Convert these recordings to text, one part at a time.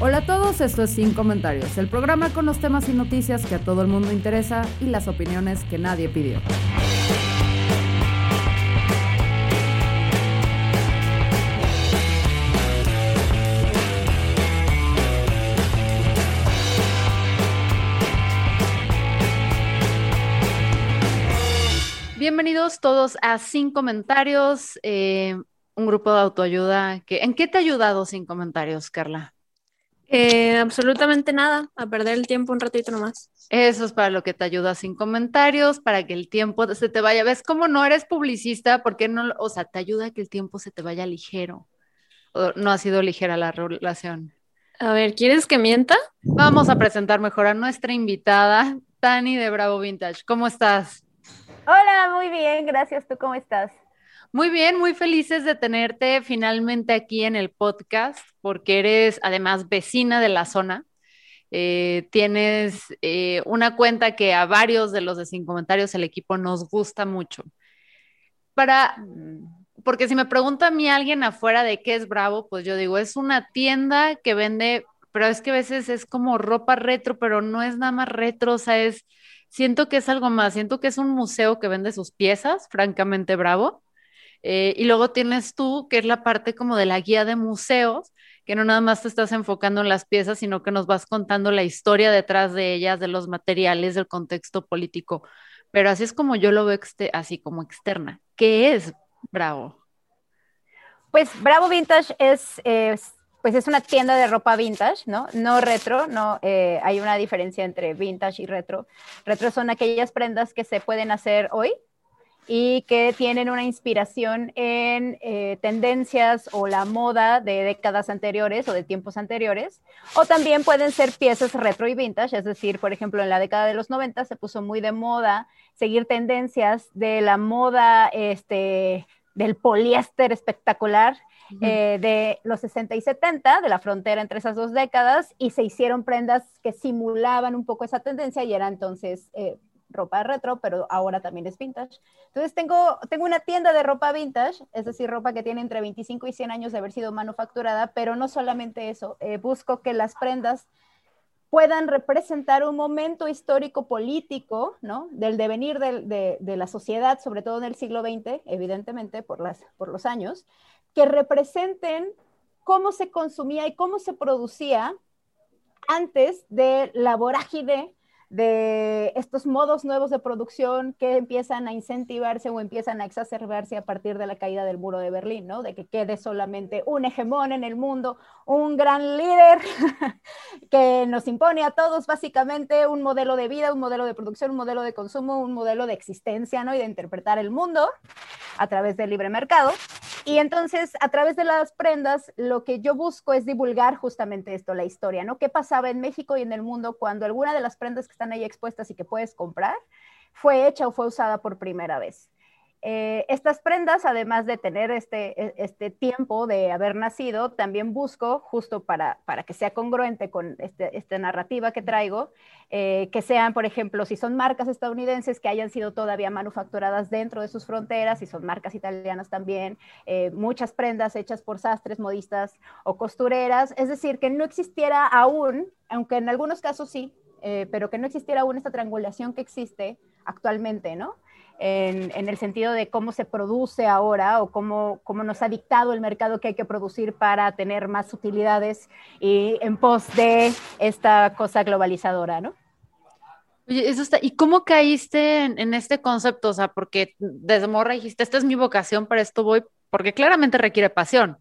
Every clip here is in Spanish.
Hola a todos, esto es Sin Comentarios, el programa con los temas y noticias que a todo el mundo interesa y las opiniones que nadie pidió. Bienvenidos todos a Sin Comentarios, eh, un grupo de autoayuda. Que, ¿En qué te ha ayudado Sin Comentarios, Carla? Eh, absolutamente nada, a perder el tiempo un ratito nomás. Eso es para lo que te ayuda sin comentarios, para que el tiempo se te vaya. ¿Ves cómo no eres publicista? ¿Por qué no? O sea, te ayuda a que el tiempo se te vaya ligero. ¿O no ha sido ligera la relación? A ver, ¿quieres que mienta? Vamos a presentar mejor a nuestra invitada, Tani de Bravo Vintage. ¿Cómo estás? Hola, muy bien, gracias. ¿Tú cómo estás? Muy bien, muy felices de tenerte finalmente aquí en el podcast, porque eres además vecina de la zona. Eh, tienes eh, una cuenta que a varios de los de Sin Comentarios el equipo nos gusta mucho. Para, porque si me pregunta a mí alguien afuera de qué es Bravo, pues yo digo, es una tienda que vende, pero es que a veces es como ropa retro, pero no es nada más retro, o sea, es, siento que es algo más, siento que es un museo que vende sus piezas, francamente Bravo. Eh, y luego tienes tú, que es la parte como de la guía de museos, que no nada más te estás enfocando en las piezas, sino que nos vas contando la historia detrás de ellas, de los materiales, del contexto político. Pero así es como yo lo veo así como externa. ¿Qué es Bravo? Pues Bravo Vintage es, pues es una tienda de ropa vintage, ¿no? No retro, no eh, hay una diferencia entre vintage y retro. Retro son aquellas prendas que se pueden hacer hoy, y que tienen una inspiración en eh, tendencias o la moda de décadas anteriores o de tiempos anteriores, o también pueden ser piezas retro y vintage, es decir, por ejemplo, en la década de los 90 se puso muy de moda seguir tendencias de la moda este, del poliéster espectacular, eh, de los 60 y 70, de la frontera entre esas dos décadas, y se hicieron prendas que simulaban un poco esa tendencia y era entonces eh, ropa retro, pero ahora también es vintage. Entonces tengo, tengo una tienda de ropa vintage, es decir, ropa que tiene entre 25 y 100 años de haber sido manufacturada, pero no solamente eso, eh, busco que las prendas puedan representar un momento histórico político, ¿no? Del devenir de, de, la sociedad, sobre todo en el siglo XX, evidentemente por, las, por los años, que representen cómo se consumía y cómo se producía antes de la vorágine de estos modos nuevos de producción que empiezan a incentivarse o empiezan a exacerbarse a partir de la caída del muro de Berlín, ¿no? De que quede solamente un hegemón en el mundo, un gran líder que nos impone a todos básicamente un modelo de vida, un modelo de producción, un modelo de consumo, un modelo de existencia, ¿no? Y de interpretar el mundo a través del libre mercado. Y entonces, a través de las prendas, lo que yo busco es divulgar justamente esto, la historia, ¿no? ¿Qué pasaba en México y en el mundo cuando alguna de las prendas que están ahí expuestas y que puedes comprar fue hecha o fue usada por primera vez? Eh, estas prendas, además de tener este, e, este tiempo de haber nacido, también busco, justo para, para que sea congruente con este, esta narrativa que traigo, eh, que sean, por ejemplo, si son marcas estadounidenses que hayan sido todavía manufacturadas dentro de sus fronteras, si son marcas italianas también, eh, muchas prendas hechas por sastres, modistas o costureras, es decir, que no existiera aún, aunque en algunos casos sí, pero que no existiera aún esta triangulación que existe actualmente, ¿no? en, el sentido de cómo se produce ahora o cómo, cómo, nos ha dictado el mercado que hay que producir para tener más utilidades y en pos de esta cosa globalizadora, ¿no? Oye, eso está. ¿Y cómo caíste en, este concepto? O sea, porque desde morra dijiste, esta es mi vocación, para esto voy, porque claramente requiere pasión.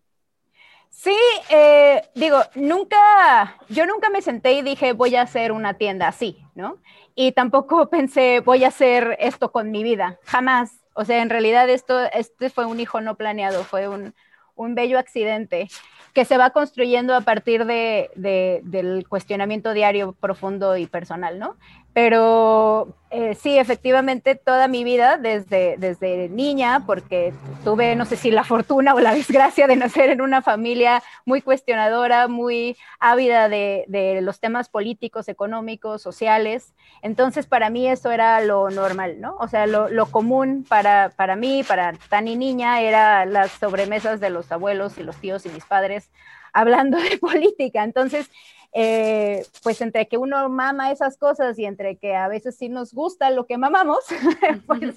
Sí, eh, digo, nunca, yo nunca me senté y dije, voy a hacer una tienda así, ¿no? Y tampoco pensé, voy a hacer esto con mi vida, jamás. O sea, en realidad esto, este fue un hijo no planeado, fue un, bello accidente que se va construyendo a partir de, del cuestionamiento diario profundo y personal, ¿no? Pero eh, sí, efectivamente, toda mi vida, desde, desde niña, porque tuve, no sé si la fortuna o la desgracia de nacer en una familia muy cuestionadora, muy ávida de, de los temas políticos, económicos, sociales. Entonces, para mí eso era lo normal, ¿no? O sea, lo, lo común para, para mí, para Tani niña, era las sobremesas de los abuelos y los tíos y mis padres hablando de política. Entonces, eh, pues entre que uno mama esas cosas y entre que a veces sí nos gusta lo que mamamos, pues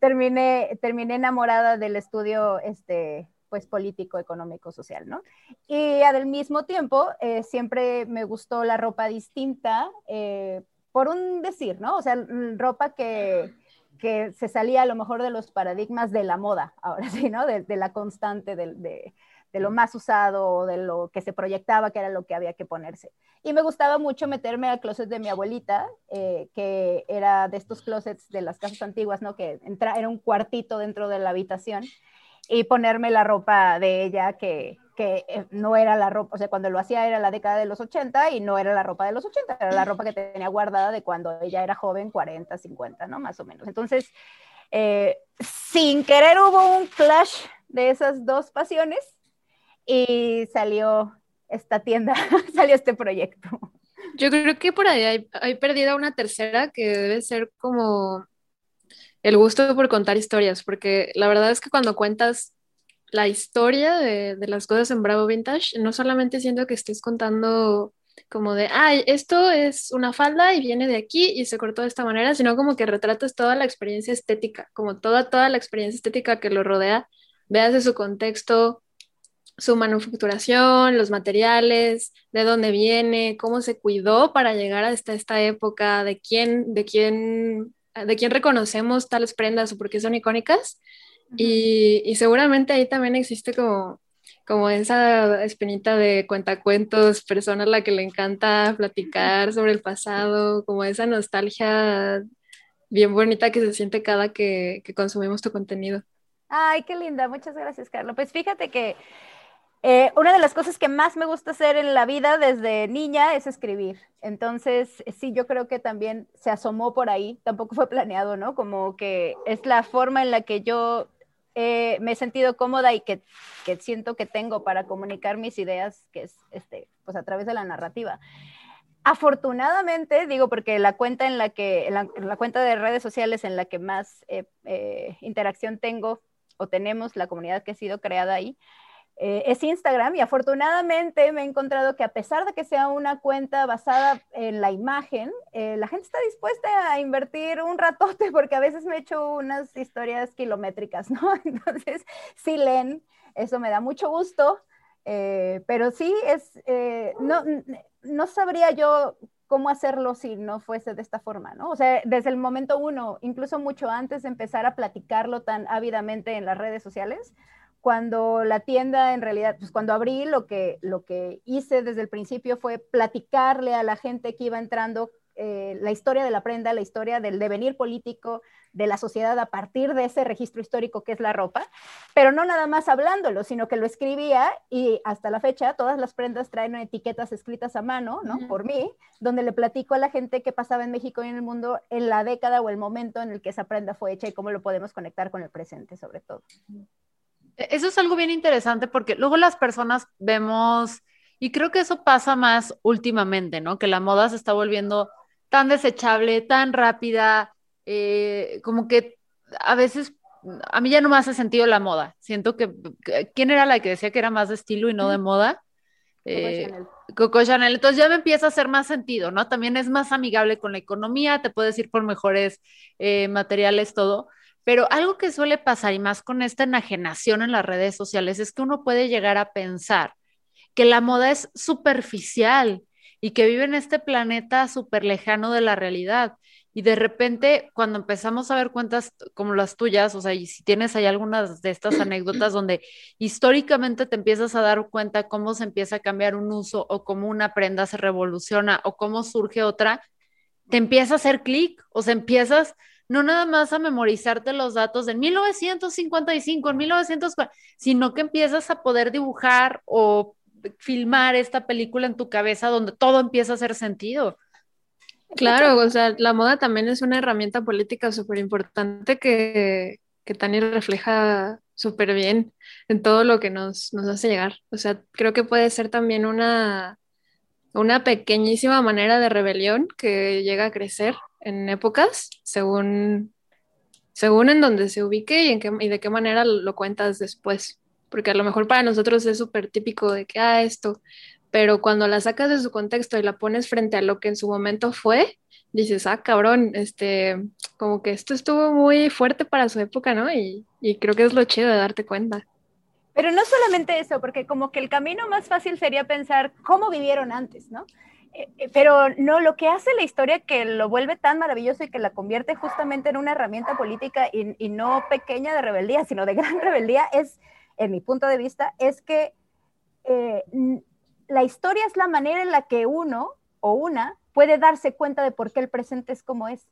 terminé, terminé enamorada del estudio este, pues político, económico, social, ¿no? Y al mismo tiempo, eh, siempre me gustó la ropa distinta, eh, por un decir, ¿no? O sea, ropa que, que, se salía a lo mejor de los paradigmas de la moda, ahora sí, ¿no? De, de la constante, de, de de lo más usado de lo que se proyectaba que era lo que había que ponerse. Y me gustaba mucho meterme al closet de mi abuelita, eh, que era de estos closets de las casas antiguas, ¿no? Que entra, era un cuartito dentro de la habitación y ponerme la ropa de ella que, que eh, no era la ropa, o sea, cuando lo hacía era la década de los 80 y no era la ropa de los 80, era la ropa que tenía guardada de cuando ella era joven, 40, 50, ¿no? Más o menos. Entonces, eh, sin querer hubo un clash de esas dos pasiones y salió esta tienda, salió este proyecto. Yo creo que por ahí hay, perdida una tercera que debe ser como el gusto por contar historias, porque la verdad es que cuando cuentas la historia de, de, las cosas en Bravo Vintage, no solamente siento que estés contando como de, ay, esto es una falda y viene de aquí y se cortó de esta manera, sino como que retratas toda la experiencia estética, como toda, toda la experiencia estética que lo rodea, veas de su contexto, su manufacturación, los materiales, de dónde viene, cómo se cuidó para llegar hasta esta época, de quién, de quién, de quién reconocemos tales prendas o por qué son icónicas. y, y, seguramente ahí también existe como, como esa espinita de cuentacuentos, persona a la que le encanta platicar sobre el pasado, como esa nostalgia bien bonita que se siente cada que, que consumimos tu contenido. Ay, qué linda, muchas gracias, Carlos. Pues fíjate que eh, una de las cosas que más me gusta hacer en la vida desde niña es escribir. Entonces, sí, yo creo que también se asomó por ahí, tampoco fue planeado, ¿no? Como que es la forma en la que yo eh, me he sentido cómoda y que, siento que tengo para comunicar mis ideas, que es este, pues a través de la narrativa. Afortunadamente, digo, porque la cuenta en la que, la, cuenta de redes sociales en la que más eh, interacción tengo o tenemos, la comunidad que ha sido creada ahí, eh, es Instagram y afortunadamente me he encontrado que a pesar de que sea una cuenta basada en la imagen, eh, la gente está dispuesta a invertir un ratote porque a veces me he hecho unas historias kilométricas, ¿no? Entonces, sí leen, eso me da mucho gusto, eh, pero sí es, no, no sabría yo cómo hacerlo si no fuese de esta forma, ¿no? O sea, desde el momento uno, incluso mucho antes de empezar a platicarlo tan ávidamente en las redes sociales, cuando la tienda en realidad, pues cuando abrí, lo que, lo que hice desde el principio fue platicarle a la gente que iba entrando eh, la historia de la prenda, la historia del devenir político de la sociedad a partir de ese registro histórico que es la ropa, pero no nada más hablándolo, sino que lo escribía y hasta la fecha todas las prendas traen etiquetas escritas a mano, ¿no? Uh -huh. Por mí, donde le platico a la gente qué pasaba en México y en el mundo en la década o el momento en el que esa prenda fue hecha y cómo lo podemos conectar con el presente sobre todo. E-, eso es algo bien interesante porque luego las personas vemos, y creo que eso pasa más últimamente, ¿no? Que la moda se está volviendo tan desechable, tan rápida, eh, como que a veces a mí ya no me hace sentido la moda. Siento que, ¿quién era la que decía que era más de estilo y no de moda? Eh, Coco, Chanel. Coco Chanel. Entonces ya me empieza a hacer más sentido, ¿no? También es más amigable con la economía, te puedes ir por mejores eh, materiales, todo. Pero algo que suele pasar, y más con esta enajenación en las redes sociales, es que uno puede llegar a pensar que la moda es superficial y que vive en este planeta súper lejano de la realidad. Y de repente, cuando empezamos a ver cuentas como las tuyas, o sea, y si tienes ahí algunas de estas anécdotas donde históricamente te empiezas a dar cuenta cómo se empieza a cambiar un uso o cómo una prenda se revoluciona o cómo surge otra, te empieza a hacer clic, o sea, empiezas no nada más a memorizarte los datos de 1955, en 1940, sino que empiezas a poder dibujar o filmar esta película en tu cabeza donde todo empieza a hacer sentido. Claro, o sea, la moda también es una herramienta política súper importante que, que Tani refleja súper bien en todo lo que nos, nos hace llegar. O sea, creo que puede ser también una, una pequeñísima manera de rebelión que llega a crecer en épocas según, según en donde se ubique y, en qué, y de qué manera lo cuentas después. Porque a lo mejor para nosotros es súper típico de que, ah, esto, pero cuando la sacas de su contexto y la pones frente a lo que en su momento fue, dices, ah, cabrón, este, como que esto estuvo muy fuerte para su época, ¿no? Y, y creo que es lo chido de darte cuenta. Pero no solamente eso, porque como que el camino más fácil sería pensar cómo vivieron antes, ¿no? Eh, pero no, lo que hace la historia que lo vuelve tan maravilloso y que la convierte justamente en una herramienta política y, no pequeña de rebeldía, sino de gran rebeldía, es, en mi punto de vista, es que eh, la historia es la manera en la que uno o una puede darse cuenta de por qué el presente es como es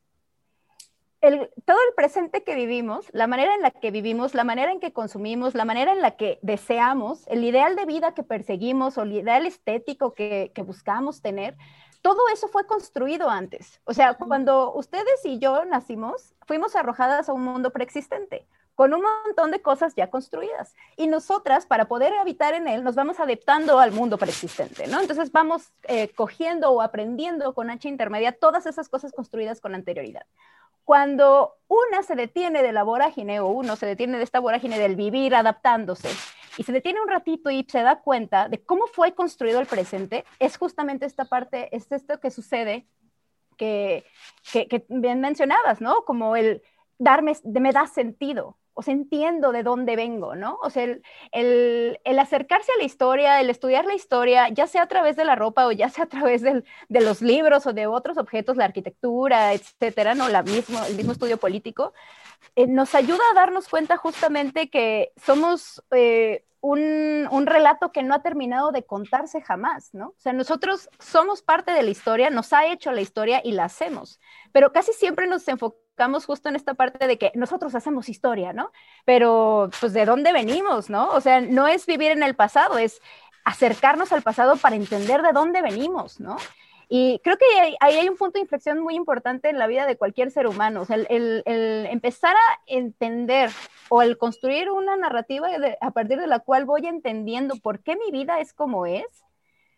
todo el presente que vivimos, la manera en la que vivimos, la manera en que consumimos, la manera en la que deseamos, el ideal de vida que perseguimos o el ideal estético que, que buscamos tener, todo eso fue construido antes. O sea, cuando ustedes y yo nacimos, fuimos arrojadas a un mundo preexistente con un montón de cosas ya construidas. Y nosotras, para poder habitar en él, nos vamos adaptando al mundo preexistente, ¿no? Entonces vamos eh, cogiendo o aprendiendo con H intermedia todas esas cosas construidas con anterioridad. Cuando una se detiene de la vorágine o uno se detiene de esta vorágine del vivir adaptándose y se detiene un ratito y se da cuenta de cómo fue construido el presente, es justamente esta parte, es esto que sucede que, que, bien mencionabas, ¿no? Como el darme, me da sentido, o sea, entiendo de dónde vengo, ¿no? O sea, el, acercarse a la historia, el estudiar la historia, ya sea a través de la ropa o ya sea a través de los libros o de otros objetos, la arquitectura, etcétera, ¿no? La mismo, el mismo estudio político, eh, nos ayuda a darnos cuenta justamente que somos eh, un, un, relato que no ha terminado de contarse jamás, ¿no? O sea, nosotros somos parte de la historia, nos ha hecho la historia y la hacemos, pero casi siempre nos enfocamos estamos justo en esta parte de que nosotros hacemos historia, ¿no? Pero, pues, ¿de dónde venimos, no? O sea, no es vivir en el pasado, es acercarnos al pasado para entender de dónde venimos, ¿no? Y creo que ahí hay un punto de inflexión muy importante en la vida de cualquier ser humano, o sea, el, empezar a entender o el construir una narrativa a partir de la cual voy entendiendo por qué mi vida es como es,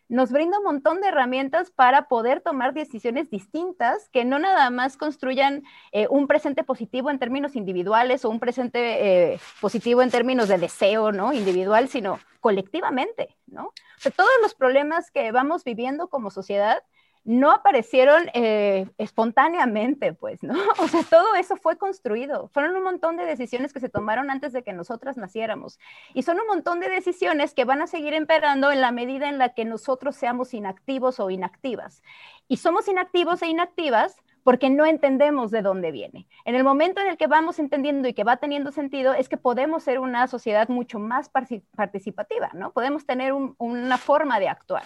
nos brinda un montón de herramientas para poder tomar decisiones distintas que no nada más construyan eh, un presente positivo en términos individuales o un presente eh, positivo en términos de deseo, ¿no? Individual, sino colectivamente, ¿no? Todos los problemas que vamos viviendo como sociedad no aparecieron eh, espontáneamente, pues, ¿no? O sea, todo eso fue construido. Fueron un montón de decisiones que se tomaron antes de que nosotras naciéramos. Y son un montón de decisiones que van a seguir emperando en la medida en la que nosotros seamos inactivos o inactivas. Y somos inactivos e inactivas porque no entendemos de dónde viene. En el momento en el que vamos entendiendo y que va teniendo sentido, es que podemos ser una sociedad mucho más participativa, ¿no? Podemos tener una forma de actuar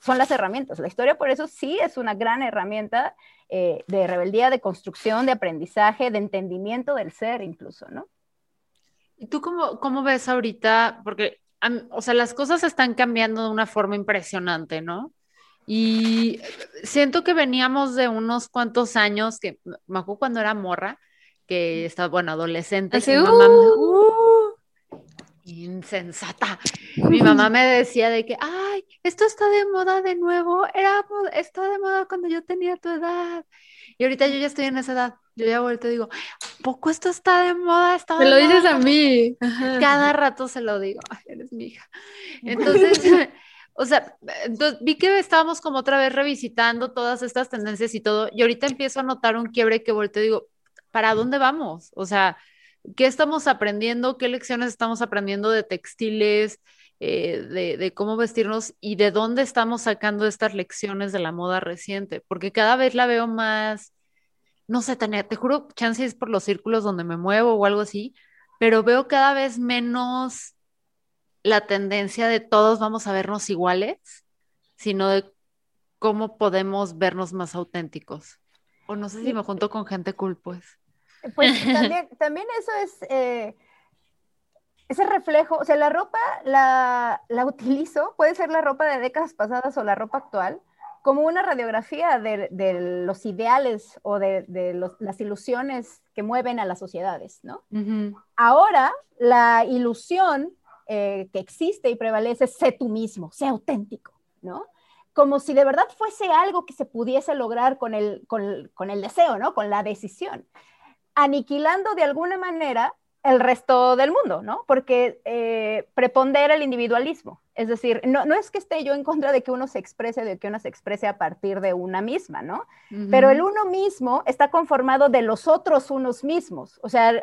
son las herramientas. La historia por eso sí es una gran herramienta eh, de rebeldía, de construcción, de aprendizaje, de entendimiento del ser incluso, ¿no? ¿Y tú cómo, cómo ves ahorita? Porque, o sea, las cosas están cambiando de una forma impresionante, ¿no? Y siento que veníamos de unos cuantos años, que me acuerdo cuando era morra, que estaba, bueno, adolescente. Así, insensata. Mi mamá me decía de que, ay, esto está de moda de nuevo, era, está de moda cuando yo tenía tu edad. Y ahorita yo ya estoy en esa edad. Yo ya vuelto y digo, ¿poco esto está de moda? Está me lo dices a mí. Cada rato se lo digo, ay, eres mi hija. Entonces, o sea, entonces, vi que estábamos como otra vez revisitando todas estas tendencias y todo, y ahorita empiezo a notar un quiebre que vuelto y digo, ¿para dónde vamos? O sea, ¿Qué estamos aprendiendo? ¿Qué lecciones estamos aprendiendo de textiles, eh, de, cómo vestirnos y de dónde estamos sacando estas lecciones de la moda reciente? Porque cada vez la veo más, no sé, Tania, te juro, chances por los círculos donde me muevo o algo así, pero veo cada vez menos la tendencia de todos vamos a vernos iguales, sino de cómo podemos vernos más auténticos. O no sé si me junto con gente cool, pues. Pues también, eso es eh, ese reflejo, o sea, la ropa la, la utilizo, puede ser la ropa de décadas pasadas o la ropa actual, como una radiografía de, los ideales o de, las ilusiones que mueven a las sociedades, ¿no? Ahora, la ilusión eh, que existe y prevalece es sé tú mismo, sé auténtico, ¿no? Como si de verdad fuese algo que se pudiese lograr con el, con el deseo, ¿no? Con la decisión, aniquilando de alguna manera el resto del mundo, ¿no? Porque eh, prepondera el individualismo. Es decir, no, no, es que esté yo en contra de que uno se exprese, de que uno se exprese a partir de una misma, ¿no? Pero el uno mismo está conformado de los otros unos mismos. O sea,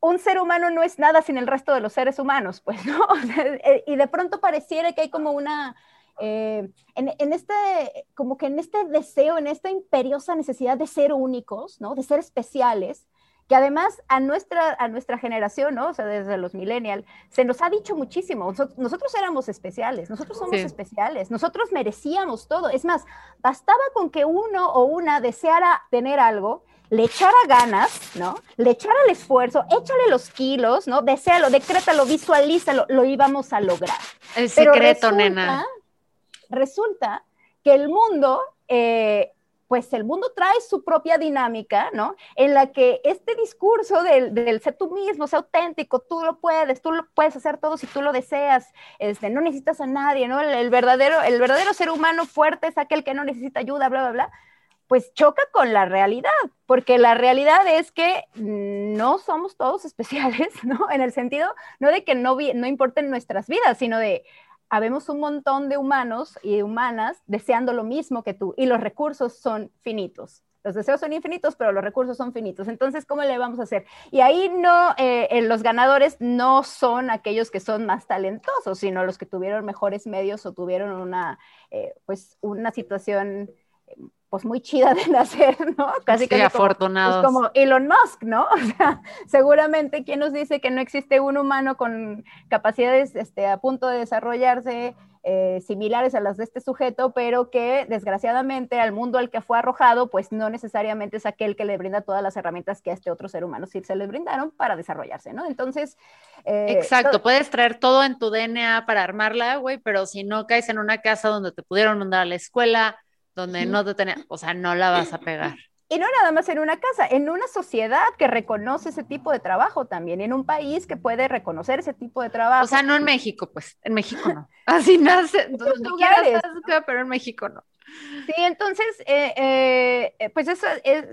un ser humano no es nada sin el resto de los seres humanos, pues, ¿no? Eh, y de pronto pareciera que hay como una... Eh, en, en, este, como que en este deseo, en esta imperiosa necesidad de ser únicos, ¿no? De ser especiales, que además a nuestra, a nuestra generación, ¿no? O sea, desde los millennials, se nos ha dicho muchísimo, nosotros, éramos especiales, nosotros somos especiales, nosotros merecíamos todo. Es más, bastaba con que uno o una deseara tener algo, le echara ganas, ¿no? Le echara el esfuerzo, échale los kilos, ¿no? Desealo, decrétalo, visualízalo, lo íbamos a lograr. El secreto, nena. Resulta que el mundo eh, pues el mundo trae su propia dinámica, ¿no? En la que este discurso del, ser tú mismo, ser auténtico, tú lo puedes, tú lo puedes hacer todo si tú lo deseas, este, no necesitas a nadie, ¿no? El, verdadero, el verdadero ser humano fuerte es aquel que no necesita ayuda, bla, bla, bla, pues choca con la realidad, porque la realidad es que no somos todos especiales, ¿no? En el sentido, no de que no, no importen nuestras vidas, sino de habemos un montón de humanos y humanas deseando lo mismo que tú y los recursos son finitos. Los deseos son infinitos, pero los recursos son finitos. Entonces, ¿cómo le vamos a hacer? Y ahí no, eh, los ganadores no son aquellos que son más talentosos, sino los que tuvieron mejores medios o tuvieron una, eh, pues, una situación pues muy chida de nacer, ¿no? Casi que afortunados. Como, como, Elon Musk, ¿no? O sea, seguramente ¿quién nos dice que no existe un humano con capacidades este, a punto de desarrollarse eh, similares a las de este sujeto, pero que desgraciadamente al mundo al que fue arrojado, pues no necesariamente es aquel que le brinda todas las herramientas que a este otro ser humano sí se le brindaron para desarrollarse, ¿no? Entonces... Eh, Exacto, puedes traer todo en tu DNA para armarla, güey, pero si no caes en una casa donde te pudieron mandar a la escuela, donde no te tenés, o sea, no la vas a pegar. Y no nada más en una casa, en una sociedad que reconoce ese tipo de trabajo también, en un país que puede reconocer ese tipo de trabajo. O sea, no en México, pues, en México no. Así nace, donde quieras, pero en México no. Sí, entonces, eh, eh, pues eso es,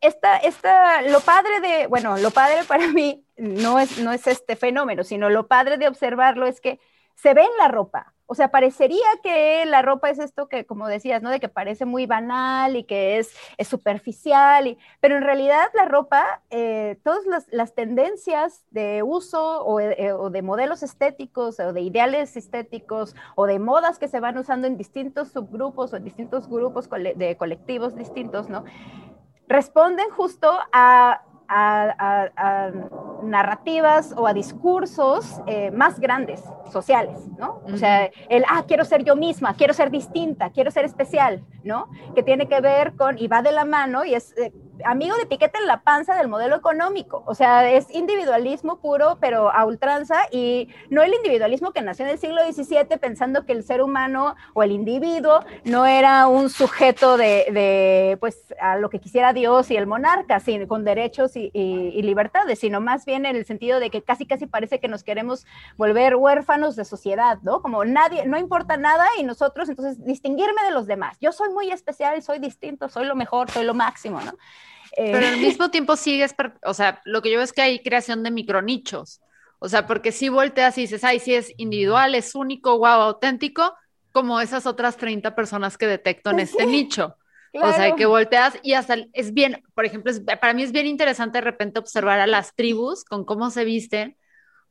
esta, esta, lo padre de, bueno, lo padre para mí no es, no es este fenómeno, sino lo padre de observarlo es que se ve en la ropa, o sea, parecería que la ropa es esto que, como decías, ¿no? De que parece muy banal y que es, superficial, y, pero en realidad la ropa, eh, todas las, tendencias de uso eh, o, de modelos estéticos o de ideales estéticos o de modas que se van usando en distintos subgrupos o en distintos grupos de colectivos distintos, ¿no? Responden justo a a, narrativas o a discursos eh, más grandes, sociales, ¿no? O sea, el, ah, quiero ser yo misma, quiero ser distinta, quiero ser especial, ¿no? Que tiene que ver con, y va de la mano, y es eh, amigo de piquete en la panza del modelo económico. O sea, es individualismo puro, pero a ultranza, y no el individualismo que nació en el siglo XVII pensando que el ser humano o el individuo no era un sujeto de, pues, a lo que quisiera Dios y el monarca, sin, con derechos y, libertades, sino más bien en el sentido de que casi, casi parece que nos queremos volver huérfanos de sociedad, ¿no? Como nadie, no importa nada y nosotros, entonces, distinguirme de los demás. Yo soy muy especial, soy distinto, soy lo mejor, soy lo máximo, ¿no? Pero al mismo tiempo sigues, o sea, lo que yo veo es que hay creación de micronichos. O sea, porque si volteas y dices, ay, sí es individual, es único, wow, auténtico, como esas otras 30 personas que detecto en este nicho. O sea, que volteas y hasta es bien, por ejemplo, para mí es bien interesante de repente observar a las tribus con cómo se visten,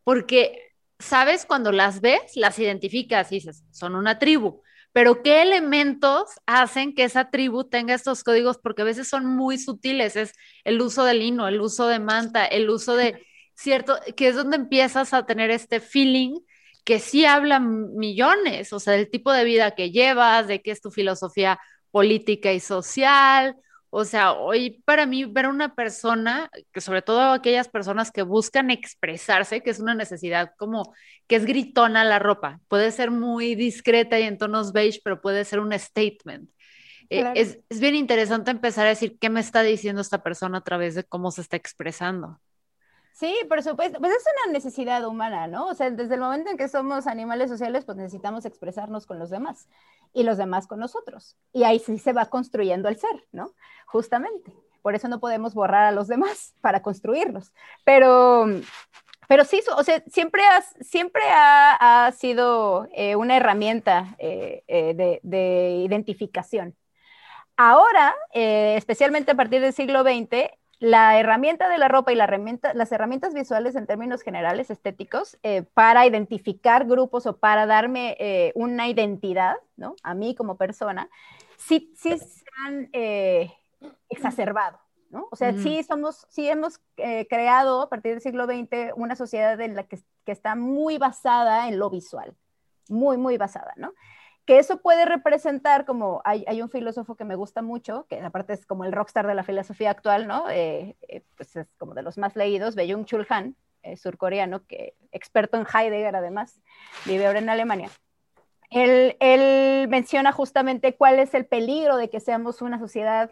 porque, ¿sabes? Cuando las ves, las identificas y dices, son una tribu pero qué elementos hacen que esa tribu tenga estos códigos, porque a veces son muy sutiles, es el uso de lino, el uso de manta, el uso de cierto, que es donde empiezas a tener este feeling que sí hablan millones, o sea, del tipo de vida que llevas, de qué es tu filosofía política y social, O sea, hoy para mí ver a una persona, que sobre todo aquellas personas que buscan expresarse, que es una necesidad como que es gritona la ropa, puede ser muy discreta y en tonos beige, pero puede ser un statement. Eh, es, es bien interesante empezar a decir qué me está diciendo esta persona a través de cómo se está expresando. Sí, por supuesto. Pues es una necesidad humana, ¿no? O sea, desde el momento en que somos animales sociales, pues necesitamos expresarnos con los demás y los demás con nosotros. Y ahí sí se va construyendo el ser, ¿no? Justamente. Por eso no podemos borrar a los demás para construirlos. Pero, pero sí, o sea, siempre, siempre ha, sido eh, una herramienta eh, eh, de, de, identificación. Ahora, especialmente a partir del siglo XX, la herramienta de la ropa y la herramienta, las herramientas visuales en términos generales estéticos eh, para identificar grupos o para darme eh, una identidad, ¿no? A mí como persona, sí, sí se han eh, exacerbado, ¿no? O sea, sí somos, sí hemos creado a partir del siglo XX una sociedad en la que, que está muy basada en lo visual, muy, muy basada, ¿no? Que eso puede representar como, hay, hay, un filósofo que me gusta mucho, que aparte es como el rockstar de la filosofía actual, ¿no? Eh, eh, pues es como de los más leídos, Byung Chul Han, eh, surcoreano, que experto en Heidegger además, vive ahora en Alemania. Él, él, menciona justamente cuál es el peligro de que seamos una sociedad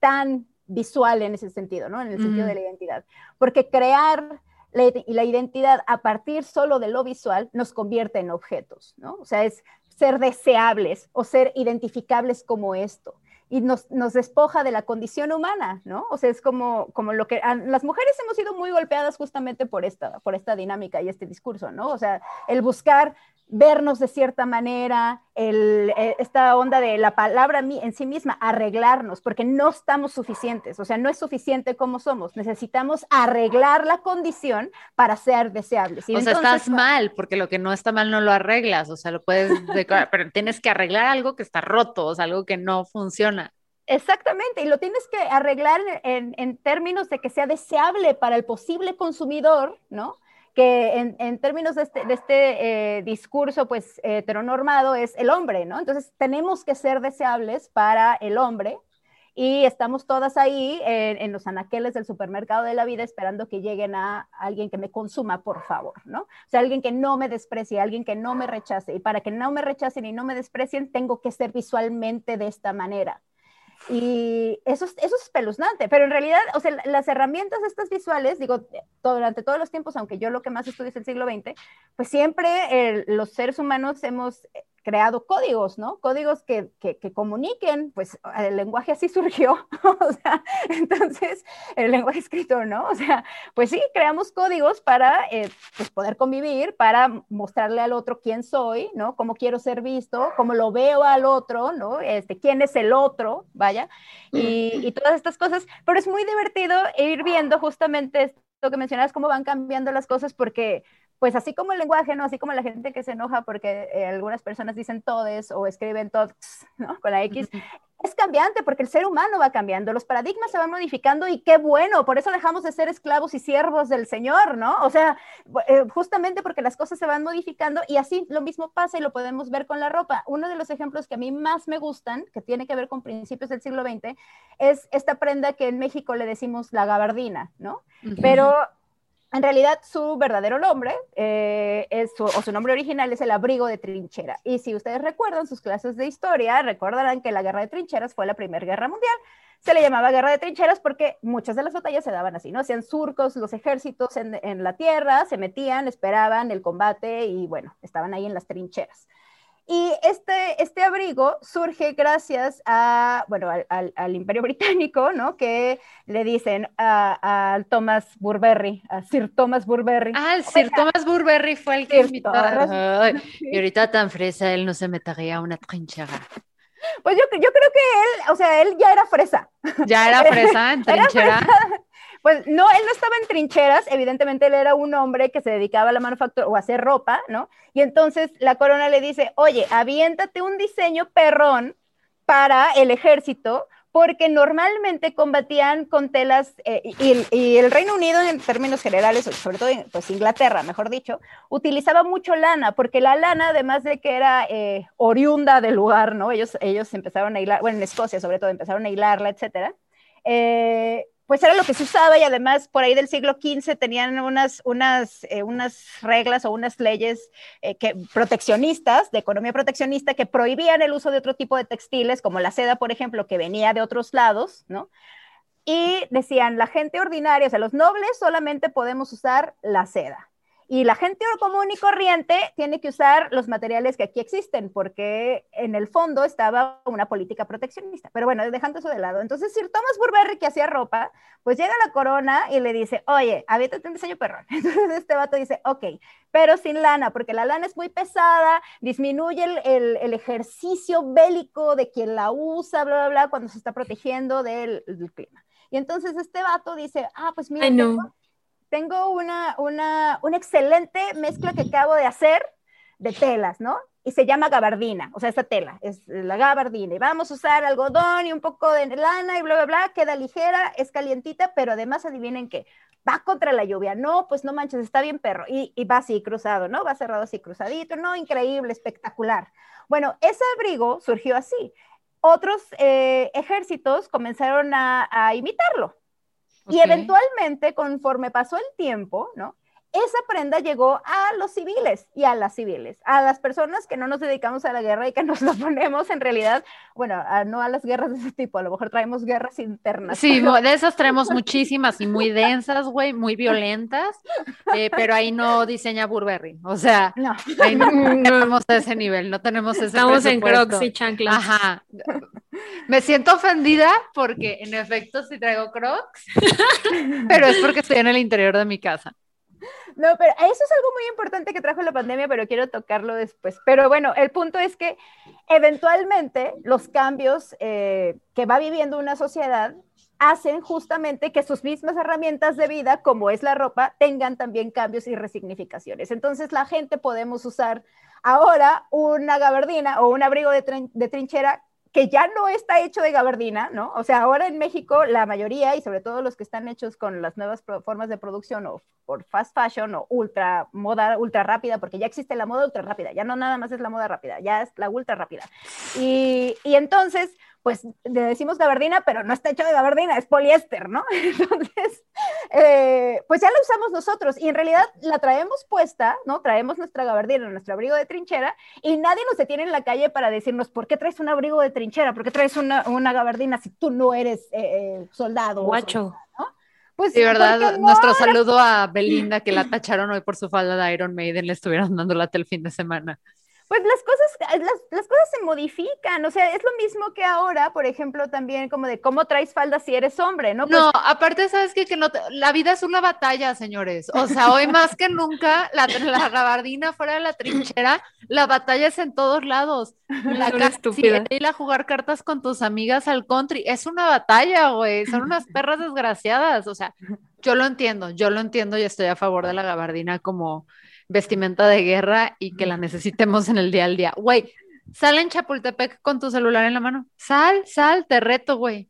tan visual en ese sentido, ¿no? En el sentido de la identidad. Porque crear la, la, identidad a partir solo de lo visual nos convierte en objetos, ¿no? O sea, es ser deseables o ser identificables como esto. Y nos, nos, despoja de la condición humana, ¿no? O sea, es como, como lo que las mujeres hemos sido muy golpeadas justamente por esta, por esta dinámica y este discurso, ¿no? O sea, el buscar vernos de cierta manera, el, eh, esta onda de la palabra en sí misma, arreglarnos, porque no estamos suficientes, o sea, no es suficiente como somos, necesitamos arreglar la condición para ser deseables. o sea, estás mal, porque lo que no está mal no lo arreglas, o sea, lo puedes decorar, pero tienes que arreglar algo que está roto, o sea, algo que no funciona. Exactamente, y lo tienes que arreglar en, en, términos de que sea deseable para el posible consumidor, ¿no? Que en, términos de este, este eh, discurso pues heteronormado es el hombre, ¿no? Entonces tenemos que ser deseables para el hombre y estamos todas ahí en, los anaqueles del supermercado de la vida esperando que lleguen a alguien que me consuma, por favor, ¿no? O sea, alguien que no me desprecie, alguien que no me rechace. Y para que no me rechacen y no me desprecien, tengo que ser visualmente de esta manera. Y eso, eso es espeluznante, pero en realidad, o sea, las herramientas estas visuales, digo, durante todos los tiempos, aunque yo lo que más estudio es el siglo XX, pues siempre los seres humanos hemos creado códigos, ¿no? Códigos que, que, comuniquen, pues el lenguaje así surgió, o sea, entonces, el lenguaje escrito, ¿no? O sea, pues sí, creamos códigos para eh, pues poder convivir, para mostrarle al otro quién soy, ¿no? Cómo quiero ser visto, cómo lo veo al otro, ¿no? Este, quién es el otro, vaya, y, y todas estas cosas, pero es muy divertido ir viendo justamente esto que mencionabas, cómo van cambiando las cosas, porque pues así como el lenguaje, ¿no? Así como la gente que se enoja porque eh, algunas personas dicen todes o escriben todos, ¿no? Con la X, es cambiante porque el ser humano va cambiando, los paradigmas se van modificando y qué bueno, por eso dejamos de ser esclavos y siervos del Señor, ¿no? O sea, eh, justamente porque las cosas se van modificando y así lo mismo pasa y lo podemos ver con la ropa. Uno de los ejemplos que a mí más me gustan, que tiene que ver con principios del siglo XX, es esta prenda que en México le decimos la gabardina, ¿no? Pero en realidad su verdadero nombre eh, es o su nombre original es el abrigo de trinchera. Y si ustedes recuerdan sus clases de historia, recordarán que la guerra de trincheras fue la primera guerra mundial. Se le llamaba guerra de trincheras porque muchas de las batallas se daban así, ¿no? Hacían surcos los ejércitos en, en la tierra, se metían, esperaban el combate y bueno, estaban ahí en las trincheras. Y este, este abrigo surge gracias a, bueno, al, al, Imperio Británico, ¿no? Que le dicen a, a, Thomas Burberry, a Sir Thomas Burberry. Ah, el Sir Thomas Burberry fue el que invitó. y ahorita tan fresa, él no se metería a una trinchera. Pues yo, yo creo que él, o sea, él ya era fresa. Ya era fresa en trinchera. Pues no, él no estaba en trincheras, evidentemente él era un hombre que se dedicaba a la manufactura o a hacer ropa, ¿no? Y entonces la corona le dice, oye, aviéntate un diseño perrón para el ejército, porque normalmente combatían con telas, eh, y, el Reino Unido en términos generales, sobre todo pues Inglaterra, mejor dicho, utilizaba mucho lana, porque la lana, además de que era eh, oriunda del lugar, ¿no? Ellos, ellos empezaron a hilar, bueno, en Escocia sobre todo, empezaron a hilarla, etcétera. Eh, pues era lo que se usaba y además por ahí del siglo XV tenían unas, unas, eh, unas reglas o unas leyes eh, que, proteccionistas, de economía proteccionista, que prohibían el uso de otro tipo de textiles, como la seda, por ejemplo, que venía de otros lados, ¿no? Y decían, la gente ordinaria, o sea, los nobles solamente podemos usar la seda. Y la gente común y corriente tiene que usar los materiales que aquí existen, porque en el fondo estaba una política proteccionista. Pero bueno, dejando eso de lado. Entonces, Sir Thomas Burberry, que hacía ropa, pues llega a la corona y le dice, oye, aviéntate un diseño perrón. Entonces este vato dice, ok, pero sin lana, porque la lana es muy pesada, disminuye el, el, ejercicio bélico de quien la usa, bla, bla, bla, cuando se está protegiendo del, clima. Y entonces este vato dice, ah, pues mira, tengo una, una, una excelente mezcla que acabo de hacer de telas, ¿no? Y se llama gabardina, o sea, esta tela, es la gabardina. Y vamos a usar algodón y un poco de lana y bla, bla, bla, queda ligera, es calientita, pero además adivinen qué, va contra la lluvia. No, pues no manches, está bien perro. Y, va así cruzado, ¿no? Va cerrado así cruzadito, ¿no? Increíble, espectacular. Bueno, ese abrigo surgió así. Otros eh, ejércitos comenzaron a imitarlo, y eventualmente, conforme pasó el tiempo, ¿no? esa prenda llegó a los civiles y a las civiles, a las personas que no nos dedicamos a la guerra y que nos lo ponemos en realidad, bueno, no a las guerras de ese tipo, a lo mejor traemos guerras internas. Sí, de esas traemos muchísimas y muy densas, güey, muy violentas, eh, pero ahí no diseña Burberry, o sea, no. ahí no tenemos ese nivel, no tenemos ese Estamos en crocs y chanclas. Ajá. Me siento ofendida porque en efecto sí traigo crocs, pero es porque estoy en el interior de mi casa. No, pero eso es algo muy importante que trajo la pandemia, pero quiero tocarlo después. Pero bueno, el punto es que eventualmente los cambios eh, que va viviendo una sociedad hacen justamente que sus mismas herramientas de vida, como es la ropa, tengan también cambios y resignificaciones. Entonces la gente podemos usar ahora una gabardina o un abrigo de, de trinchera que ya no está hecho de gabardina, ¿no? O sea, ahora en México la mayoría, y sobre todo los que están hechos con las nuevas formas de producción o por fast fashion o ultra moda ultra rápida, porque ya existe la moda ultra rápida, ya no nada más es la moda rápida, ya es la ultra rápida. Y, y entonces, pues le decimos gabardina, pero no está hecho de gabardina, es poliéster, ¿no? Entonces, eh, pues ya la usamos nosotros y en realidad la traemos puesta, ¿no? Traemos nuestra gabardina, nuestro abrigo de trinchera y nadie nos detiene en la calle para decirnos, ¿por qué traes un abrigo de trinchera? ¿Por qué traes una, una gabardina si tú no eres eh, eh, soldado? Guacho. ¿no? Pues sí, verdad, nuestro saludo a Belinda que la tacharon hoy por su falda de Iron Maiden, le estuvieron dando lata el fin de semana pues las cosas, las, las, cosas se modifican, o sea, es lo mismo que ahora, por ejemplo, también como de cómo traes falda si eres hombre, ¿no? Pues no, aparte, ¿sabes qué? Que no la vida es una batalla, señores, o sea, hoy más que nunca, la, la gabardina fuera de la trinchera, la batalla es en todos lados. La estúpida. ir a jugar cartas con tus amigas al country, es una batalla, güey, son unas perras desgraciadas, o sea, yo lo entiendo, yo lo entiendo y estoy a favor de la gabardina como vestimenta de guerra y que la necesitemos en el día al día. Güey, sal en Chapultepec con tu celular en la mano. Sal, sal, te reto, güey.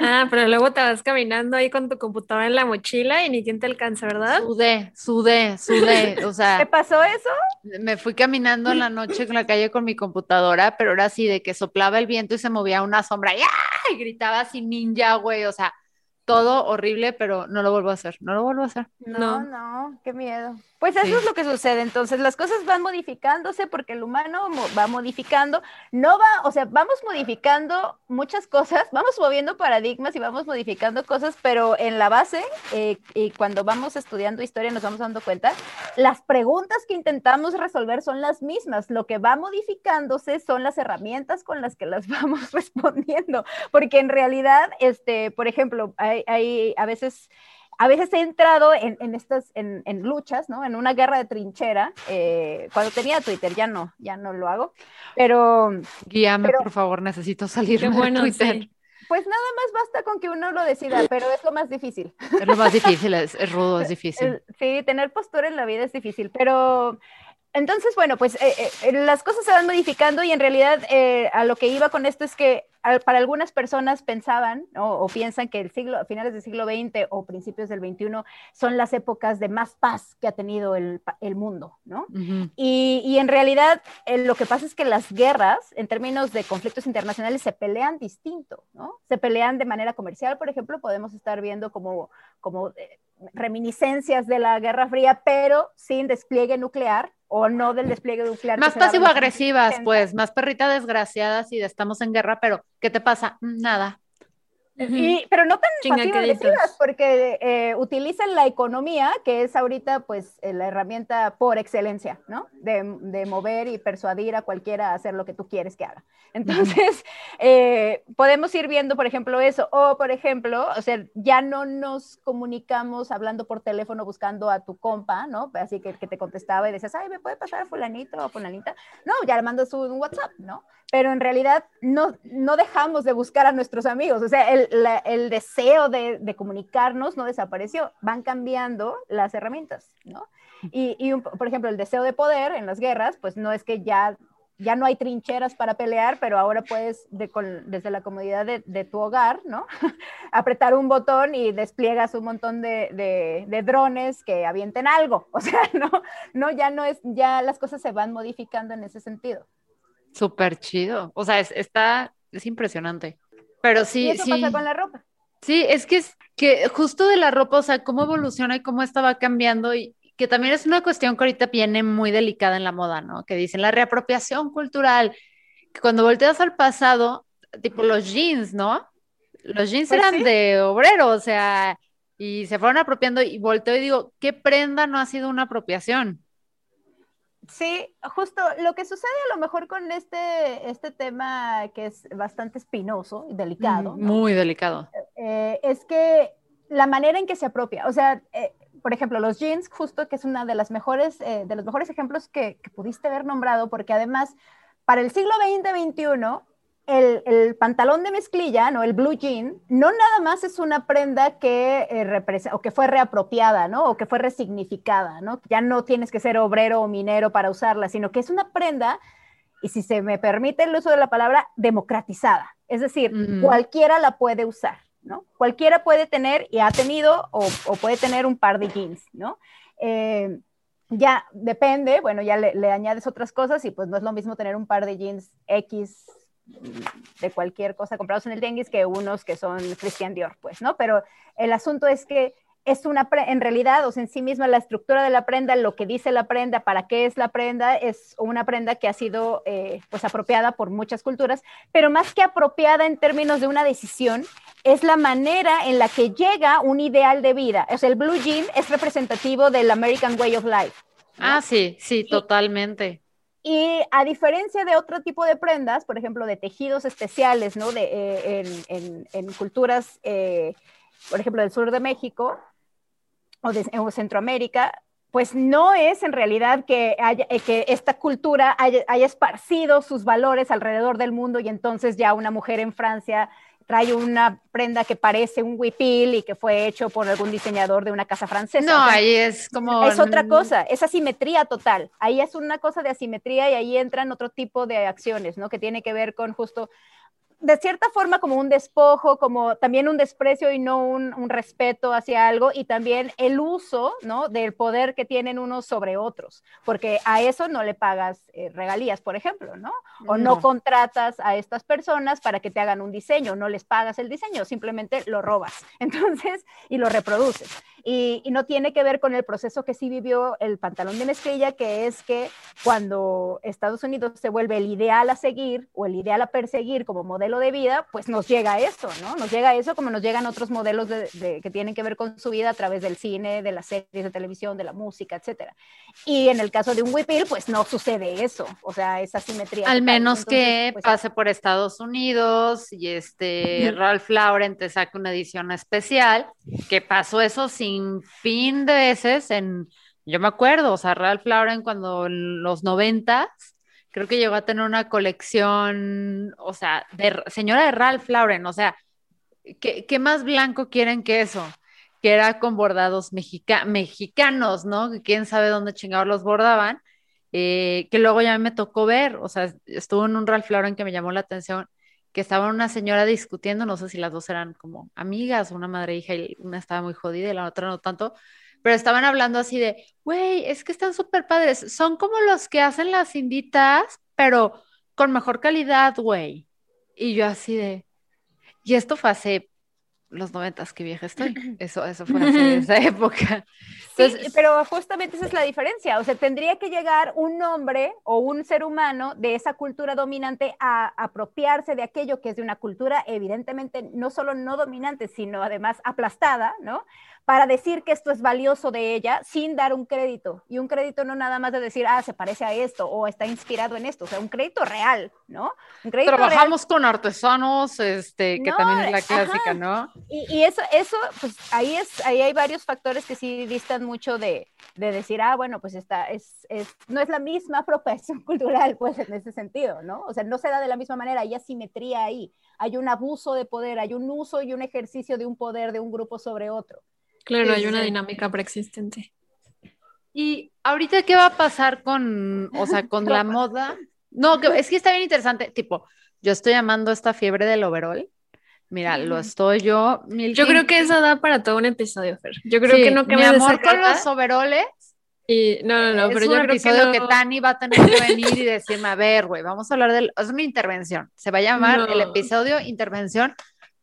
Ah, pero luego te vas caminando ahí con tu computadora en la mochila y ni quien te alcanza, ¿verdad? Sudé, sudé, sudé. O sea. ¿Te pasó eso? Me fui caminando en la noche en la calle con mi computadora, pero era así de que soplaba el viento y se movía una sombra y, y gritaba así ninja, güey. O sea, todo horrible, pero no lo vuelvo a hacer, no lo vuelvo a hacer. No, no, qué miedo. Pues eso es lo que sucede. Entonces, las cosas van modificándose porque el humano va modificando. No va, o sea, vamos modificando muchas cosas, vamos moviendo paradigmas y vamos modificando cosas, pero en la base, eh, y cuando vamos estudiando historia nos vamos dando cuenta, las preguntas que intentamos resolver son las mismas. Lo que va modificándose son las herramientas con las que las vamos respondiendo. Porque en realidad, este, por ejemplo, hay, hay a veces a veces he entrado en, en estas, en, en, luchas, ¿no? En una guerra de trinchera, eh, cuando tenía Twitter, ya no, ya no lo hago, pero... Guíame, por favor, necesito salir de bueno, Twitter. Pues nada más basta con que uno lo decida, pero es lo más difícil. Es lo más difícil, es, es rudo, es difícil. Sí, tener postura en la vida es difícil, pero Entonces, bueno, pues eh, eh, las cosas se van modificando y en realidad eh, a lo que iba con esto es que para algunas personas pensaban o piensan que el siglo, finales del siglo XX o principios del XXI son las épocas de más paz que ha tenido el, el mundo, ¿no? y, y, en realidad lo que pasa es que las guerras, en términos de conflictos internacionales, se pelean distinto, ¿no? Se pelean de manera comercial, por ejemplo, podemos estar viendo como, como reminiscencias de la Guerra Fría, pero sin despliegue nuclear o no del despliegue nuclear. Más pasivo-agresivas, pues, más perrita desgraciadas y estamos en guerra, pero ¿qué te pasa? Nada pero no tan agresivas porque eh, utilizan la economía, que es ahorita pues eh, la herramienta por excelencia, ¿no? De, de, mover y persuadir a cualquiera a hacer lo que tú quieres que haga. Entonces, eh, podemos ir viendo, por ejemplo, eso. O, por ejemplo, o sea, ya no nos comunicamos hablando por teléfono buscando a tu compa, ¿no? Así que, que te contestaba y decías, ay, ¿me puede pasar a fulanito o fulanita? No, ya le mandas un WhatsApp, ¿no? Pero en realidad no, no dejamos de buscar a nuestros amigos. O sea, el, el, deseo de, comunicarnos no desapareció, van cambiando las herramientas, ¿no? Y, por ejemplo, el deseo de poder en las guerras, pues no es que ya, ya no hay trincheras para pelear, pero ahora puedes, desde la comodidad de, tu hogar, ¿no? Apretar un botón y despliegas un montón de, de, drones que avienten algo. O sea, no, no, ya no es, ya las cosas se van modificando en ese sentido. Súper chido. O sea, es, está, es impresionante. Pero sí, y eso sí. pasa con la ropa. Sí, es que, es que justo de la ropa, o sea, cómo evoluciona y cómo esta va cambiando y que también es una cuestión que ahorita viene muy delicada en la moda, ¿no? Que dicen la reapropiación cultural, que cuando volteas al pasado, tipo los jeans, ¿no? Los jeans pues eran de obrero, o sea, y se fueron apropiando y volteo y digo, ¿qué prenda no ha sido una apropiación? Sí, justo lo que sucede a lo mejor con este, este tema que es bastante espinoso y delicado. Muy delicado. Eh, es que la manera en que se apropia, o sea, eh, por ejemplo, los jeans, justo que es una de las mejores, eh, de los mejores ejemplos que, que, pudiste haber nombrado, porque además para el siglo XX-XXI el, pantalón de mezclilla, ¿no? El blue jean, no nada más es una prenda que eh, o que fue reapropiada, ¿no? O que fue resignificada, ¿no? Ya no tienes que ser obrero o minero para usarla, sino que es una prenda, y si se me permite el uso de la palabra, democratizada. Es decir, cualquiera la puede usar, ¿no? Cualquiera puede tener y ha tenido o, puede tener un par de jeans, ¿no? Eh, ya depende, bueno, ya le, le, añades otras cosas y pues no es lo mismo tener un par de jeans X de cualquier cosa comprados en el Tenguis que unos que son Christian Dior, pues, ¿no? Pero el asunto es que es una, en realidad, o sea, en sí misma la estructura de la prenda, lo que dice la prenda, para qué es la prenda, es una prenda que ha sido, eh, pues, apropiada por muchas culturas, pero más que apropiada en términos de una decisión, es la manera en la que llega un ideal de vida. O sea, el blue jean es representativo del American Way of Life. Ah, sí, sí, totalmente. Y a diferencia de otro tipo de prendas, por ejemplo, de tejidos especiales, ¿no? De, eh, en, culturas, eh, por ejemplo, del sur de México o de Centroamérica, pues no es en realidad que, haya, eh, que esta cultura haya, esparcido sus valores alrededor del mundo y entonces ya una mujer en Francia trae una prenda que parece un huipil y que fue hecho por algún diseñador de una casa francesa. No, ahí es como... Es otra cosa, es asimetría total. Ahí es una cosa de asimetría y ahí entran otro tipo de acciones, ¿no? Que tiene que ver con justo de cierta forma como un despojo, como también un desprecio y no un, respeto hacia algo, y también el uso, ¿no? Del poder que tienen unos sobre otros, porque a eso no le pagas eh, regalías, por ejemplo, ¿no? O no. contratas a estas personas para que te hagan un diseño, no les pagas el diseño, simplemente lo robas, entonces, y lo reproduces. Y, y, no tiene que ver con el proceso que sí vivió el pantalón de mezclilla, que es que cuando Estados Unidos se vuelve el ideal a seguir o el ideal a perseguir como modelo de vida, pues nos llega eso, ¿no? Nos llega eso como nos llegan otros modelos de, que tienen que ver con su vida a través del cine, de las series de televisión, de la música, etcétera. Y en el caso de un whipil, pues no sucede eso, o sea, esa simetría. Al menos que pues, pase por Estados Unidos y este Ralph Lauren te saque una edición especial, que pasó eso sin fin de veces en, yo me acuerdo, o sea, Ralph Lauren cuando en los noventas, creo que llegó a tener una colección, o sea, de señora de Ralph Lauren, o sea, ¿qué, más blanco quieren que eso? Que era con bordados mexicanos, ¿no? quién sabe dónde chingados los bordaban. eh, que luego ya me tocó ver, o sea, estuvo en un Ralph Lauren que me llamó la atención, que estaba una señora discutiendo, no sé si las dos eran como amigas, una madre e hija, y una estaba muy jodida y la otra no tanto, pero estaban hablando así de, güey, es que están súper padres, son como los que hacen las inditas, pero con mejor calidad, güey. Y yo así de, y esto fue hace los noventas, qué vieja estoy. Eso, eso fue hace esa época. Sí, pero justamente esa es la diferencia. O sea, tendría que llegar un hombre o un ser humano de esa cultura dominante a apropiarse de aquello que es de una cultura evidentemente no solo no dominante, sino además aplastada, ¿no? Para decir que esto es valioso de ella sin dar un crédito. Y un crédito no nada más de decir, ah, se parece a esto o está inspirado en esto, o sea, un crédito real, ¿no? Un crédito Trabajamos con artesanos, este, que también es la clásica, ¿no? Y, eso, eso, pues ahí, es, ahí hay varios factores que sí distan mucho de, de decir, ah, bueno, pues está, es, es, no es la misma apropiación cultural, pues en ese sentido, ¿no? O sea, no se da de la misma manera, hay asimetría ahí, hay un abuso de poder, hay un uso y un ejercicio de un poder de un grupo sobre otro. Claro, hay una dinámica preexistente. Y ahorita, ¿qué va a pasar con, o sea, con la moda? No, es que está bien interesante. Tipo, yo estoy llamando esta fiebre del overall. Mira, lo estoy yo. Yo creo que eso da para todo un episodio, Fer. Yo creo que no que mi amor con los overoles. Y no, no, no, pero yo creo que, que Tani va a tener que venir y decirme, a ver, güey, vamos a hablar del, es mi intervención. Se va a llamar el episodio intervención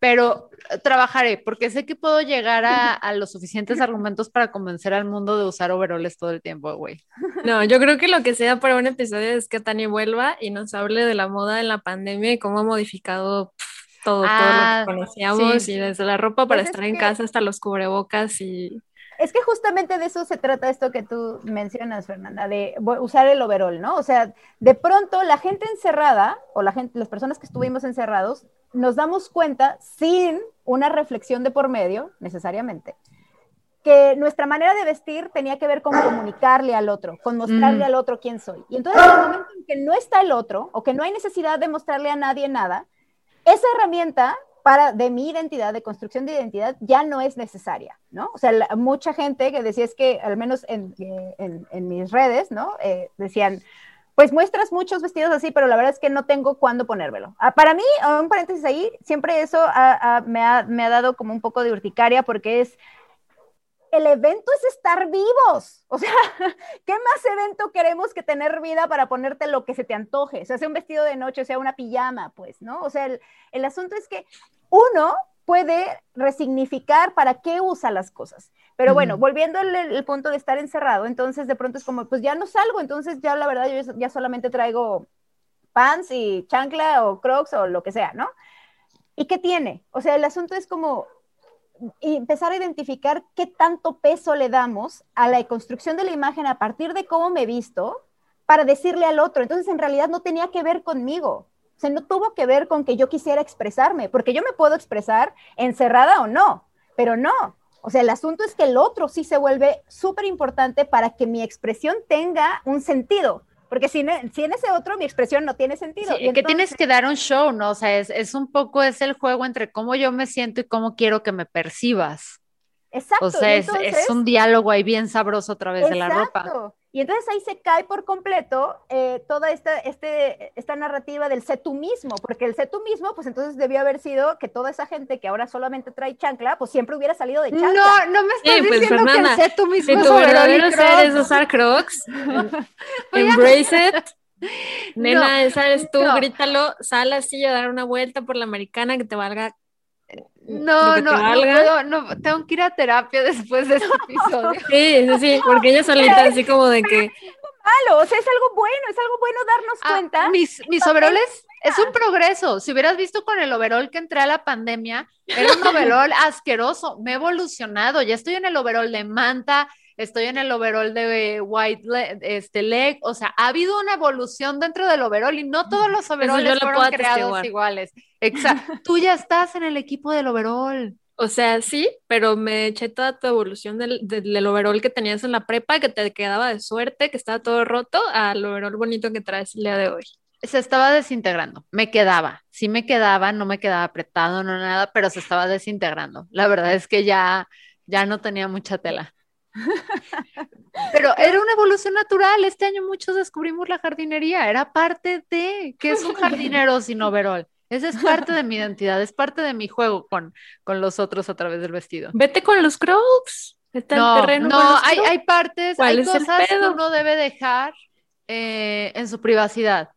pero trabajaré porque sé que puedo llegar a, los suficientes argumentos para convencer al mundo de usar overoles todo el tiempo, güey. No, yo creo que lo que sea para un episodio es que Tani vuelva y nos hable de la moda en la pandemia y cómo ha modificado todo, todo lo que ah, conocíamos y desde la ropa para pues estar en casa hasta los cubrebocas y... Es que justamente de eso se trata esto que tú mencionas, Fernanda, de usar el overall, ¿no? O sea, de pronto la gente encerrada o la gente, las personas que estuvimos encerrados, nos damos cuenta, sin una reflexión de por medio, necesariamente, que nuestra manera de vestir tenía que ver con comunicarle al otro, con mostrarle mm. al otro quién soy. Y entonces, en el momento en que no está el otro, o que no hay necesidad de mostrarle a nadie nada, esa herramienta para de mi identidad, de construcción de identidad, ya no es necesaria, ¿no? O sea, mucha gente que decía es que, al menos en, en, mis redes, ¿no? Eh, decían, pues muestras muchos vestidos así, pero la verdad es que no tengo cuándo ponérmelo. Ah, para mí, un paréntesis ahí, siempre eso me, ha, me, ha, dado como un poco de urticaria porque es, el evento es estar vivos. O sea, ¿qué más evento queremos que tener vida para ponerte lo que se te antoje? O sea, sea un vestido de noche, sea una pijama, pues, ¿no? O sea, el, el asunto es que uno puede resignificar para qué usa las cosas. Pero bueno, volviendo al punto de estar encerrado, entonces de pronto es como, pues ya no salgo, entonces ya la verdad yo ya solamente traigo pants y chancla o crocs o lo que sea, ¿no? ¿Y qué tiene? O sea, el asunto es como empezar a identificar qué tanto peso le damos a la construcción de la imagen a partir de cómo me he visto para decirle al otro. Entonces, en realidad no tenía que ver conmigo. O sea, no tuvo que ver con que yo quisiera expresarme, porque yo me puedo expresar encerrada o no, pero no. O sea, el asunto es que el otro sí se vuelve súper importante para que mi expresión tenga un sentido. Porque si, si, en ese otro mi expresión no tiene sentido. y que tienes que dar un show, ¿no? O sea, es, es, un poco, es el juego entre cómo yo me siento y cómo quiero que me percibas. Exacto. O sea, es, es, un diálogo ahí bien sabroso a través de la ropa. Y entonces ahí se cae por completo eh, toda esta, este, esta narrativa del sé tú mismo, porque el sé tú mismo, pues entonces debió haber sido que toda esa gente que ahora solamente trae chancla, pues siempre hubiera salido de chancla. No, no me estás pues, diciendo que el sé tú mismo si tu verdadero ser es usar crocs, embrace it. Nena, esa eres tú, grítalo, sal así a dar una vuelta por la americana que te valga no, no, no, puedo, no, tengo que ir a terapia después de este episodio. Sí, sí, sí, porque ella solita así como de que... Malo, o sea, es algo bueno, es algo bueno darnos ah, cuenta. Mis, mis overoles es un progreso. Si hubieras visto con el overol que entré a la pandemia, era un overol asqueroso. Me he evolucionado, ya estoy en el overol de manta, estoy en el overall de white leg, este leg, o sea, ha habido una evolución dentro del overall y no todos los overalls fueron creados iguales. Exacto. Tú ya estás en el equipo del overall. O sea, sí, pero me eché toda tu evolución del, del, overall que tenías en la prepa, que te quedaba de suerte, que estaba todo roto, al overall bonito que traes el día de hoy. Se estaba desintegrando, me quedaba, sí me quedaba, no me quedaba apretado, no nada, pero se estaba desintegrando. La verdad es que ya, ya no tenía mucha tela. Pero era una evolución natural. Este año muchos descubrimos la jardinería. Era parte de, ¿qué es un jardinero sin overol? Esa es parte de mi identidad, es parte de mi juego con, con los otros a través del vestido. Vete con los crocs. Está no, el terreno no, con los hay, hay partes, ¿Cuál hay es el cosas que uno debe dejar eh, en su privacidad.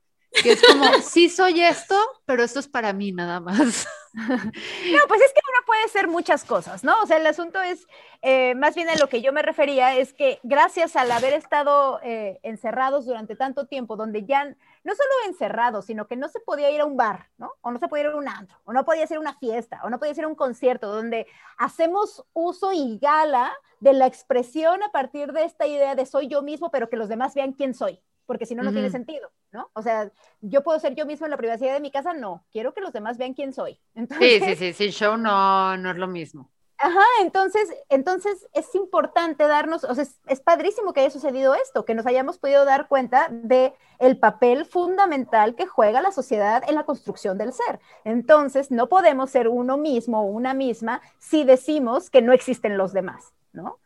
Que es como, sí soy esto, pero esto es para mí nada más. No, pues es que uno puede ser muchas cosas, ¿no? O sea, el asunto es, eh, más bien a lo que yo me refería, es que gracias al haber estado eh, encerrados durante tanto tiempo, donde ya, no solo encerrados, sino que no se podía ir a un bar, ¿no? O no se podía ir a un antro, o no podía a una fiesta, o no podía a un concierto, donde hacemos uso y gala de la expresión a partir de esta idea de soy yo mismo, pero que los demás vean quién soy, porque si no, no tiene sentido, ¿no? O sea, yo puedo ser yo mismo en la privacidad de mi casa, no, quiero que los demás vean quién soy. Sí, Entonces, sí, sí, sí, show no, no es lo mismo. Ajá, entonces, entonces es importante darnos, o sea, es, es padrísimo que haya sucedido esto, que nos hayamos podido dar cuenta de el papel fundamental que juega la sociedad en la construcción del ser. Entonces, no podemos ser uno mismo o una misma si decimos que no existen los demás, ¿no?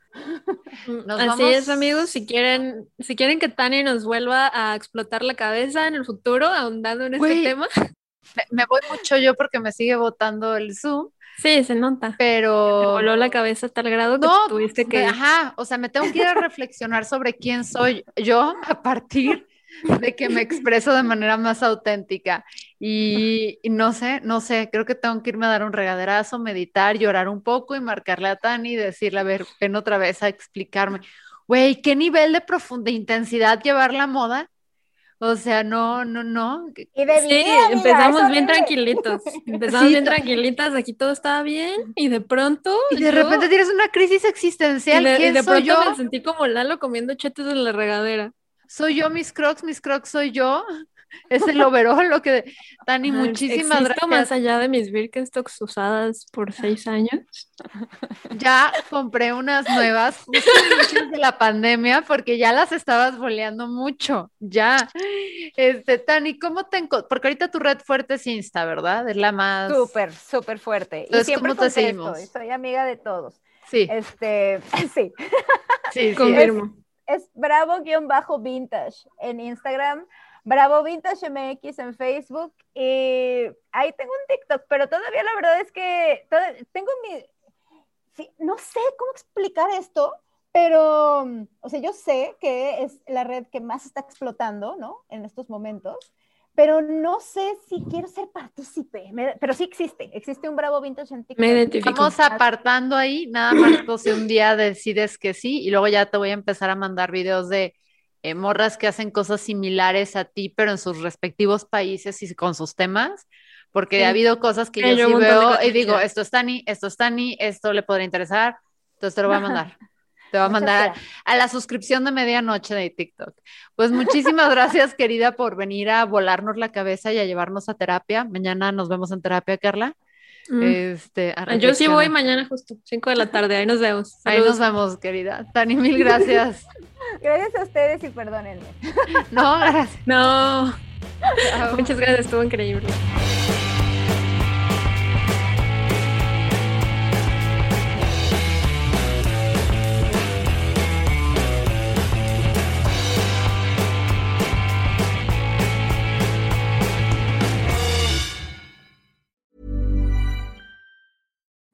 Nos Así vamos- es, amigos. Si quieren, si quieren que Tani nos vuelva a explotar la cabeza en el futuro, ahondando en este Güey. tema. Me, me voy mucho yo porque me sigue votando el Zoom, Sí, se nota. Te pero... voló la cabeza a tal grado que No, te tuviste que. Ajá, o sea, me tengo que ir a reflexionar sobre quién soy yo a partir de que me expreso de manera más auténtica. Y, y no sé, no sé, creo que tengo que irme a dar un regaderazo, meditar, llorar un poco y marcarle a Tani y decirle, a ver, ven otra vez a explicarme. Güey, ¿qué nivel de profunda intensidad llevar la moda? O sea, no, no, no. Y de Sí, vida, empezamos bien horrible. tranquilitos. Empezamos Sí, bien tranquilitas, aquí todo estaba bien y de pronto Y de yo- repente tienes una crisis y existencial. de, y ¿Quién de soy pronto yo? me sentí como Lalo comiendo chetos en la regadera. Soy yo, mis crocs, mis crocs soy yo. Es el overall lo que... Tani, muchísimas existo más gracias. allá de mis Birkenstocks usadas por seis años. Ya compré unas nuevas justo antes de la pandemia porque ya las estabas boleando mucho. Ya. Este, Tani, ¿cómo te Porque ahorita tu red fuerte es Insta, ¿verdad? Es la más. Súper, súper fuerte. Y Entonces, siempre ¿cómo te seguimos? y soy amiga de todos. Sí, Este, sí. sí, sí. Confirmo. es bravo-vintage en Instagram, bravo vintage MX en Facebook y ahí tengo un TikTok, pero todavía la verdad es que tengo mi, no sé cómo explicar esto, pero, o sea, yo sé que es la red que más está explotando, ¿no? En estos momentos, pero no sé si quiero ser partícipe, Me- pero sí existe, existe un bravo vintage en TikTok. Me identifico. Vamos apartando ahí, nada más pues, si un día decides que sí, y luego ya te voy a empezar a mandar videos de eh, morras que hacen cosas similares a ti, pero en sus respectivos países y con sus temas, porque Sí. ha habido cosas que Sí, yo yo sí veo y digo, esto es Tani, esto es Tani, esto le podría interesar, entonces te lo voy a mandar. Te voy a mandar a la suscripción de medianoche de TikTok. Pues muchísimas gracias, querida, por venir a volarnos la cabeza y a llevarnos a terapia. Mañana nos vemos en terapia, Carla. Mm. Este, Yo sí voy mañana justo, 5 de la tarde, ahí nos vemos. Ahí nos vemos, querida. Tani, mil gracias. Gracias a ustedes y perdónenme. No, gracias. No, muchas gracias, estuvo increíble.